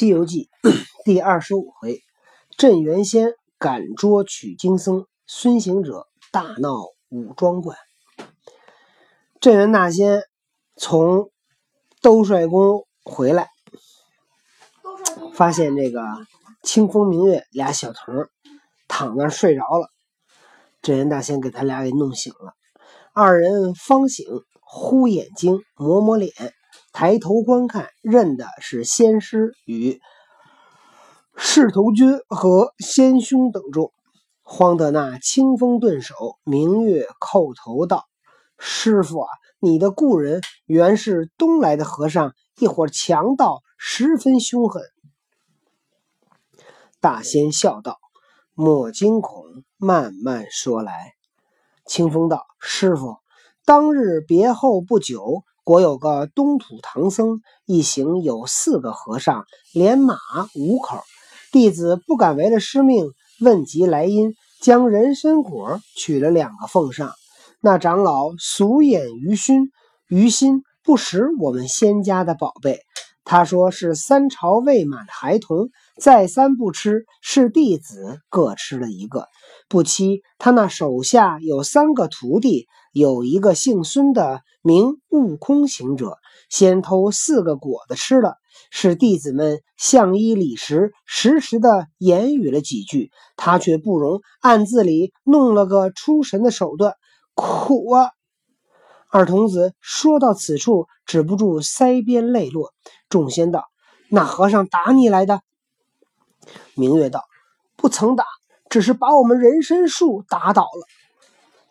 西游记》第二十五回，镇元仙赶捉取经僧，孙行者大闹五庄观。镇元大仙从兜率宫回来，发现这个清风明月俩小童躺那睡着了。镇元大仙给他俩给弄醒了，二人方醒，呼眼睛，抹抹脸。抬头观看，认的是仙师与侍头君和仙兄等众，慌得那清风顿首，明月叩头道：“师傅啊，你的故人原是东来的和尚，一伙强盗，十分凶狠。”大仙笑道：“莫惊恐，慢慢说来。”清风道：“师傅，当日别后不久。”国有个东土唐僧，一行有四个和尚，连马五口。弟子不敢违了师命，问及来因，将人参果取了两个奉上。那长老俗眼于心，于心不识我们仙家的宝贝。他说是三朝未满的孩童，再三不吃，是弟子各吃了一个。不期他那手下有三个徒弟，有一个姓孙的。名悟空行者先偷四个果子吃了，是弟子们相依礼时，时时的言语了几句，他却不容，暗自里弄了个出神的手段，苦啊！二童子说到此处，止不住腮边泪落。众仙道：“那和尚打你来的？”明月道：“不曾打，只是把我们人参树打倒了。”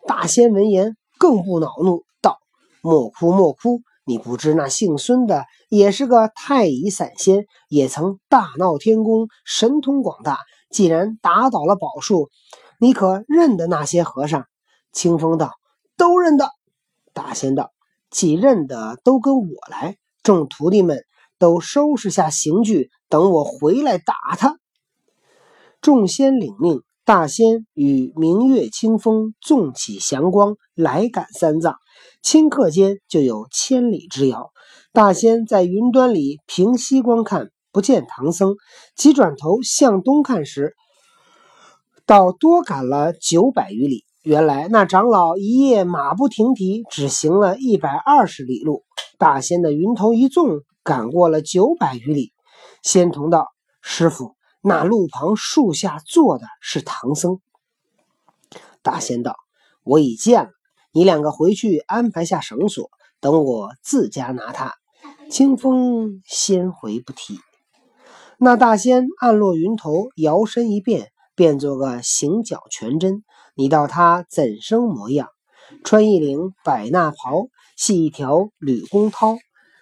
大仙闻言更不恼怒。道莫哭莫哭！你不知那姓孙的也是个太乙散仙，也曾大闹天宫，神通广大。既然打倒了宝树，你可认得那些和尚？清风道：“都认得。”大仙道：“既认得，都跟我来。众徒弟们都收拾下刑具，等我回来打他。”众仙领命，大仙与明月清风纵起祥光，来赶三藏。顷刻间就有千里之遥。大仙在云端里平息观看，不见唐僧，急转头向东看时，倒多赶了九百余里。原来那长老一夜马不停蹄，只行了一百二十里路。大仙的云头一纵，赶过了九百余里。仙童道：“师傅，那路旁树下坐的是唐僧。”大仙道：“我已见了。”你两个回去安排下绳索，等我自家拿他。清风先回不提。那大仙暗落云头，摇身一变，变做个行脚全真。你道他怎生模样？穿一领百衲袍，系一条吕公绦，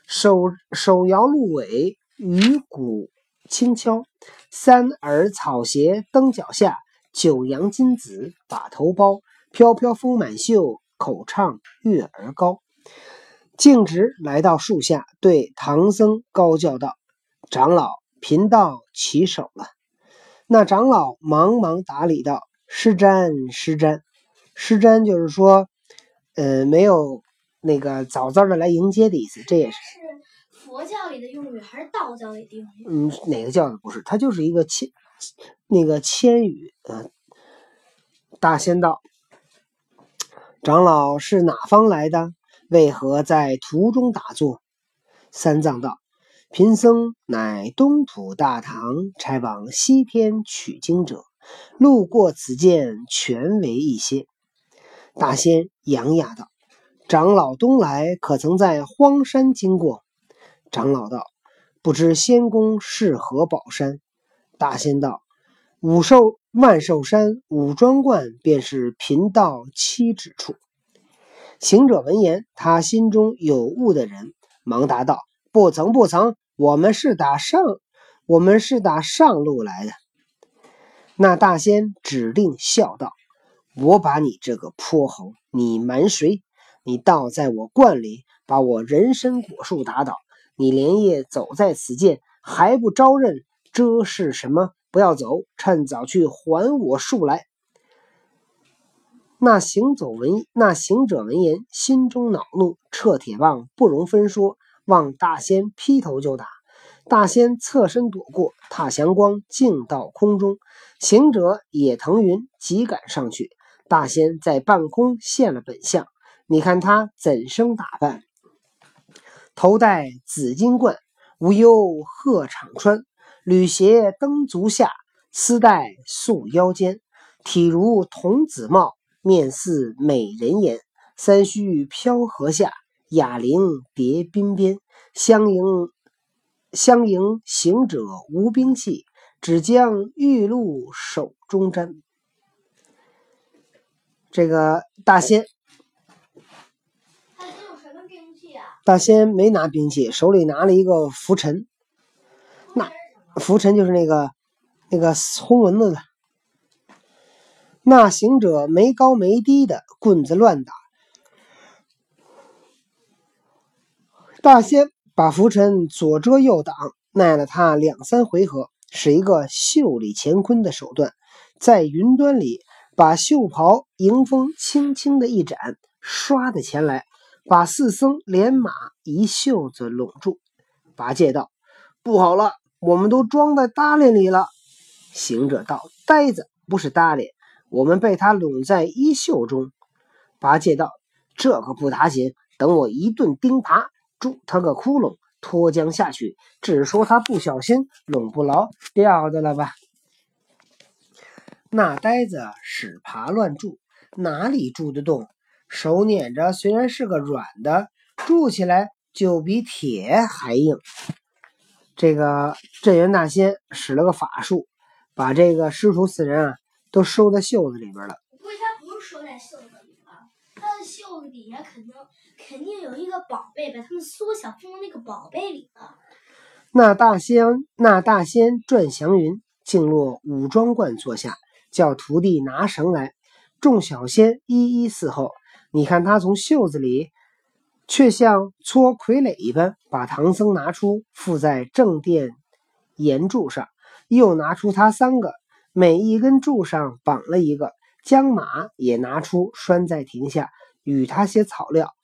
手手摇鹿尾，鱼骨轻敲，三耳草鞋蹬脚下，九阳金子把头包，飘飘风满袖。口唱月儿高，径直来到树下，对唐僧高叫道：“长老，贫道起手了。”那长老忙忙打礼道：“施瞻，施瞻，施瞻。”就是说，呃，没有那个早早的来迎接的意思。这也是佛教里的用语，还是道教里的用语？嗯，哪个教的不是？它就是一个千，那个千语。嗯，大仙道。长老是哪方来的？为何在途中打坐？三藏道：“贫僧乃东土大唐差往西天取经者，路过此间，全为一些。”大仙扬哑道：“长老东来，可曾在荒山经过？”长老道：“不知仙宫是何宝山？”大仙道：“五寿。”万寿山五庄观便是贫道七指处。行者闻言，他心中有悟的人，忙答道：“不曾，不曾，我们是打上，我们是打上路来的。”那大仙指定笑道：“我把你这个泼猴，你瞒谁？你倒在我观里，把我人参果树打倒。你连夜走在此间，还不招认？这是什么？”不要走，趁早去还我树来。那行走闻那行者闻言，心中恼怒，撤铁棒不容分说，望大仙劈头就打。大仙侧身躲过，踏祥光径到空中。行者也腾云急赶上去。大仙在半空现了本相，你看他怎生打扮？头戴紫金冠，无忧鹤氅穿，履鞋蹬足下，丝带束腰间。体如童子貌，面似美人颜。三须飘河下，哑铃叠鬓边。相迎相迎行者无兵器，只将玉露手中沾。这个大仙，他有什么兵器啊？大仙没拿兵器，手里拿了一个拂尘。那拂尘就是那个那个轰蚊子的。那行者没高没低的棍子乱打，大仙把拂尘左遮右挡，耐了他两三回合，是一个袖里乾坤的手段，在云端里。把袖袍迎风轻轻的一展，唰的前来，把四僧连马一袖子拢住。八戒道：“不好了，我们都装在搭裢里了。”行者道：“呆子，不是搭裢，我们被他拢在衣袖中。”八戒道：“这可不打紧，等我一顿钉耙，住他个窟窿，脱缰下去，只说他不小心拢不牢，掉的了吧。”那呆子使爬乱住，哪里住得动？手捻着，虽然是个软的，住起来就比铁还硬。这个镇元大仙使了个法术，把这个师徒四人啊都收在袖子里边了。估计他不是收在袖子里了，他的袖子底下肯定肯定有一个宝贝，把他们缩小放到那个宝贝里了。那大仙那大仙转祥云，进入武装观坐下。叫徒弟拿绳来，众小仙一一伺候。你看他从袖子里，却像搓傀儡一般，把唐僧拿出，附在正殿檐柱上，又拿出他三个，每一根柱上绑了一个，将马也拿出拴在亭下，与他些草料。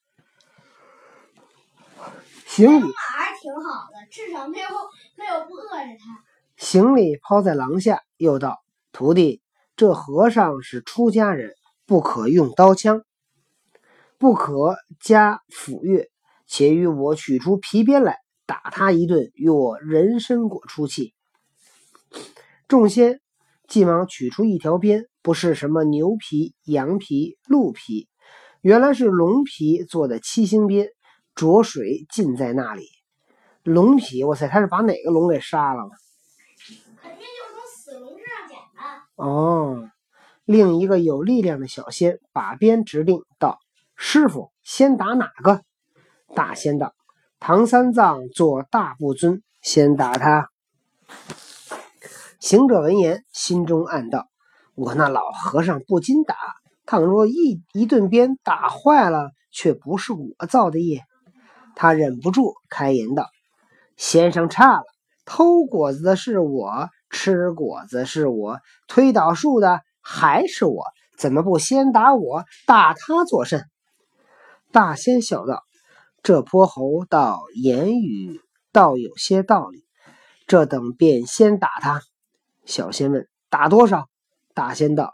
行李马还挺好的，至少没有没有不饿着他。行李抛在廊下，又道：“徒弟。”这和尚是出家人，不可用刀枪，不可加斧钺，且与我取出皮鞭来打他一顿，与我人参果出气。众仙急忙取出一条鞭，不是什么牛皮、羊皮、鹿皮，原来是龙皮做的七星鞭，着水浸在那里。龙皮，我塞他是把哪个龙给杀了吗？哦，另一个有力量的小仙把鞭指定道：“师傅，先打哪个？”大仙道：“唐三藏做大不尊，先打他。”行者闻言，心中暗道：“我那老和尚不禁打，倘若一一顿鞭打坏了，却不是我造的业。”他忍不住开言道：“先生差了，偷果子的是我。”吃果子是我，推倒树的还是我，怎么不先打我，打他作甚？大仙笑道：“这泼猴倒言语倒有些道理，这等便先打他。”小仙问：“打多少？”大仙道：“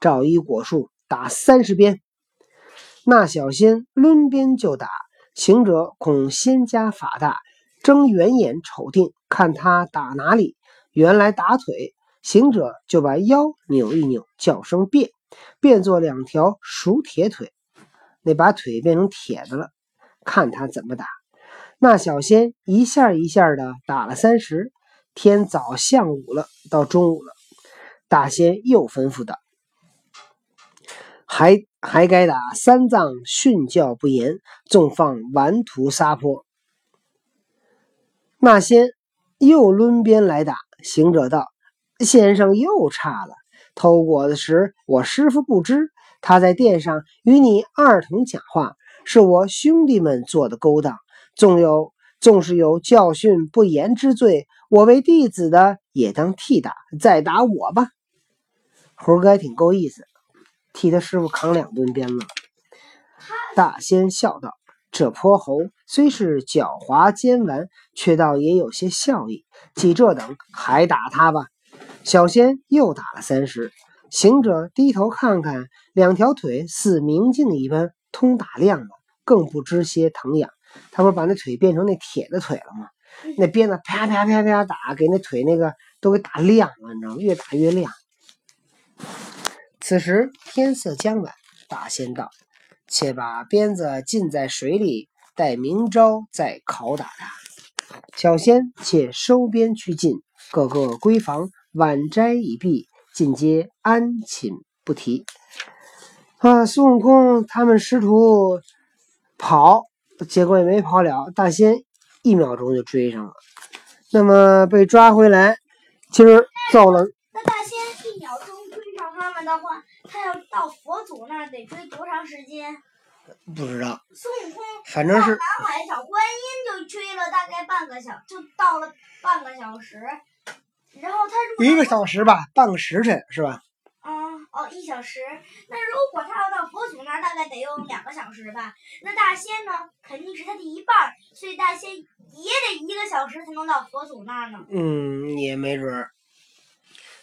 照一果树打三十鞭。”那小仙抡鞭就打，行者恐仙家法大，睁圆眼瞅定，看他打哪里。原来打腿，行者就把腰扭一扭，叫声变，变作两条熟铁腿，那把腿变成铁的了。看他怎么打。那小仙一下一下的打了三十，天早向午了，到中午了，大仙又吩咐道：“还还该打三藏训教不严，纵放顽徒撒泼。”那仙又抡鞭来打。行者道：“先生又差了。偷果子时，我师傅不知，他在殿上与你二同讲话，是我兄弟们做的勾当。纵有纵是有教训不严之罪，我为弟子的也当替打，再打我吧。猴哥挺够意思，替他师傅扛两顿鞭子。”大仙笑道：“这泼猴虽是狡猾奸顽，却倒也有些笑意。既这等，还打他吧。小仙又打了三十。行者低头看看，两条腿似明镜一般通打亮了，更不知些疼痒。他不是把那腿变成那铁的腿了吗？那鞭子啪啪啪啪打，给那腿那个都给打亮了，你知道吗？越打越亮。此时天色将晚，大仙道：“且把鞭子浸在水里，待明朝再拷打他。”小仙且收鞭去进，个个闺房晚斋已毕。尽皆安寝不提。啊，孙悟空他们师徒跑，结果也没跑了。大仙一秒钟就追上了，那么被抓回来，今儿揍了。那大仙一秒钟追上他们的话，他要到佛祖那儿得追多长时间？不知道。孙悟空反正是南海找观音就追了大概半个小，就到了半个小时。然后他如果一个小时吧，半个时辰是吧？啊哦，一小时。那如果他要到佛祖那儿，大概得用两个小时吧？那大仙呢，肯定是他的一半儿，所以大仙也得一个小时才能到佛祖那儿呢。嗯，也没准儿。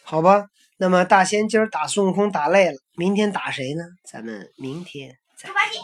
好吧，那么大仙今儿打孙悟空打累了，明天打谁呢？咱们明天再。猪八戒。